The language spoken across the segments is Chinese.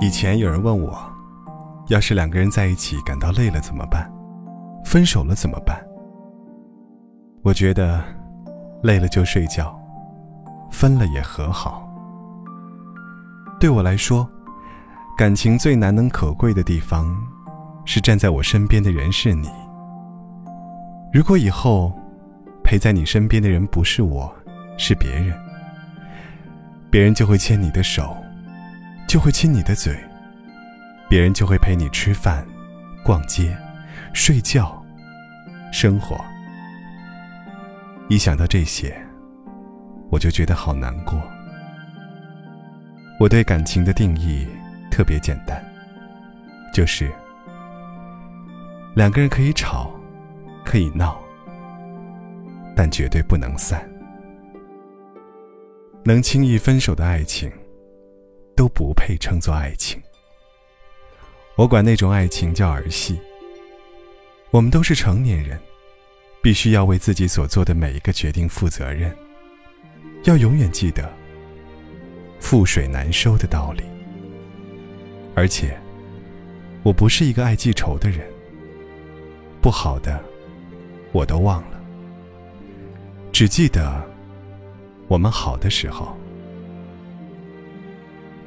以前有人问我，要是两个人在一起感到累了怎么办？分手了怎么办？我觉得，累了就睡觉，分了也和好。对我来说，感情最难能可贵的地方，是站在我身边的人是你。如果以后陪在你身边的人不是我，是别人，别人就会牵你的手。就会亲你的嘴，别人就会陪你吃饭、逛街、睡觉、生活。一想到这些，我就觉得好难过。我对感情的定义特别简单，就是两个人可以吵，可以闹，但绝对不能散。能轻易分手的爱情。都不配称作爱情。我管那种爱情叫儿戏。我们都是成年人，必须要为自己所做的每一个决定负责任。要永远记得“覆水难收”的道理。而且，我不是一个爱记仇的人。不好的，我都忘了，只记得我们好的时候。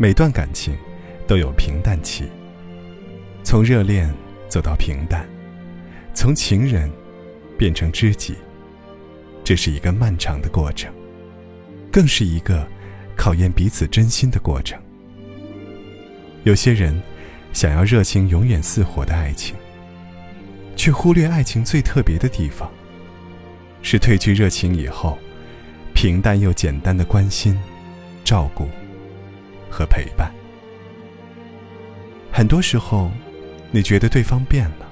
每段感情都有平淡期，从热恋走到平淡，从情人变成知己，这是一个漫长的过程，更是一个考验彼此真心的过程。有些人想要热情永远似火的爱情，却忽略爱情最特别的地方，是褪去热情以后，平淡又简单的关心、照顾。和陪伴，很多时候，你觉得对方变了，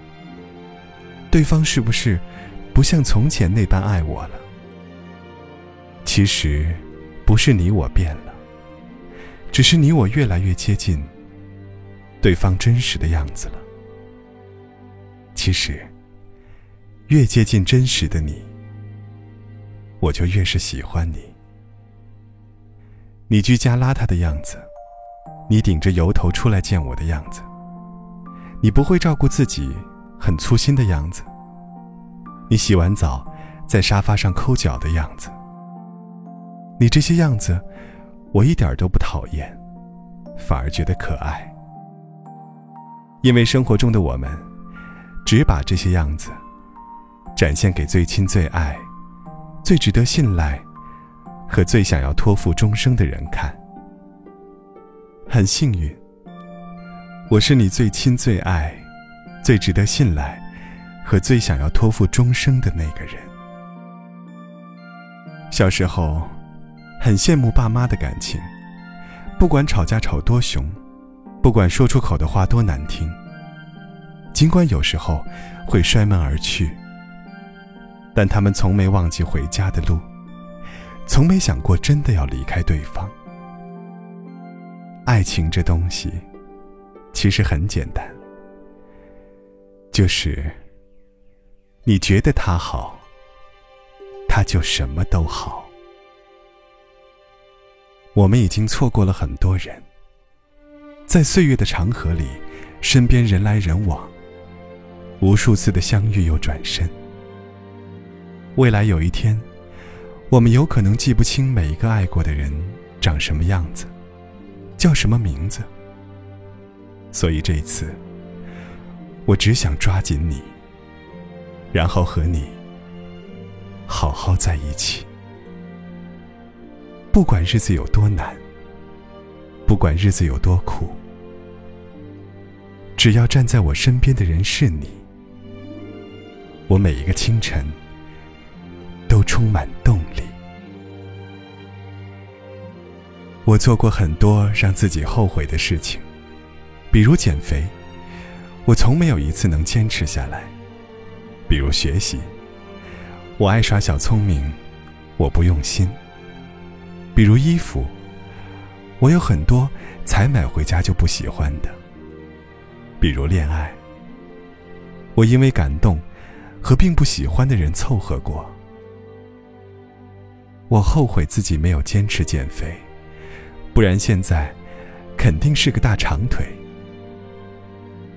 对方是不是不像从前那般爱我了？其实，不是你我变了，只是你我越来越接近对方真实的样子了。其实，越接近真实的你，我就越是喜欢你。你居家邋遢的样子。你顶着油头出来见我的样子，你不会照顾自己，很粗心的样子。你洗完澡，在沙发上抠脚的样子。你这些样子，我一点都不讨厌，反而觉得可爱。因为生活中的我们，只把这些样子展现给最亲、最爱、最值得信赖和最想要托付终生的人看。很幸运，我是你最亲、最爱、最值得信赖和最想要托付终生的那个人。小时候，很羡慕爸妈的感情，不管吵架吵多凶，不管说出口的话多难听，尽管有时候会摔门而去，但他们从没忘记回家的路，从没想过真的要离开对方。爱情这东西，其实很简单，就是你觉得他好，他就什么都好。我们已经错过了很多人，在岁月的长河里，身边人来人往，无数次的相遇又转身。未来有一天，我们有可能记不清每一个爱过的人长什么样子。叫什么名字？所以这一次，我只想抓紧你，然后和你好好在一起。不管日子有多难，不管日子有多苦，只要站在我身边的人是你，我每一个清晨都充满动我做过很多让自己后悔的事情，比如减肥，我从没有一次能坚持下来；比如学习，我爱耍小聪明，我不用心；比如衣服，我有很多才买回家就不喜欢的；比如恋爱，我因为感动和并不喜欢的人凑合过。我后悔自己没有坚持减肥。不然现在，肯定是个大长腿。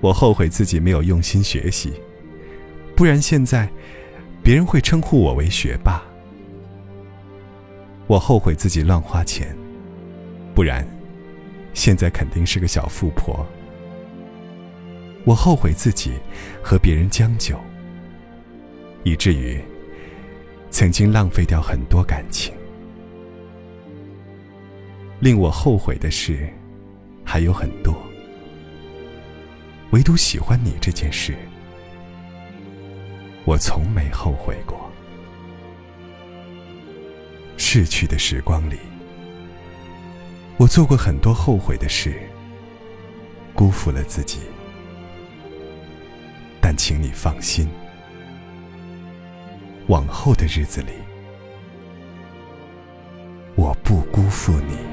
我后悔自己没有用心学习，不然现在别人会称呼我为学霸。我后悔自己乱花钱，不然现在肯定是个小富婆。我后悔自己和别人将就，以至于曾经浪费掉很多感情。令我后悔的事还有很多。唯独喜欢你这件事，我从没后悔过。逝去的时光里，我做过很多后悔的事，辜负了自己。但请你放心，往后的日子里，我不辜负你。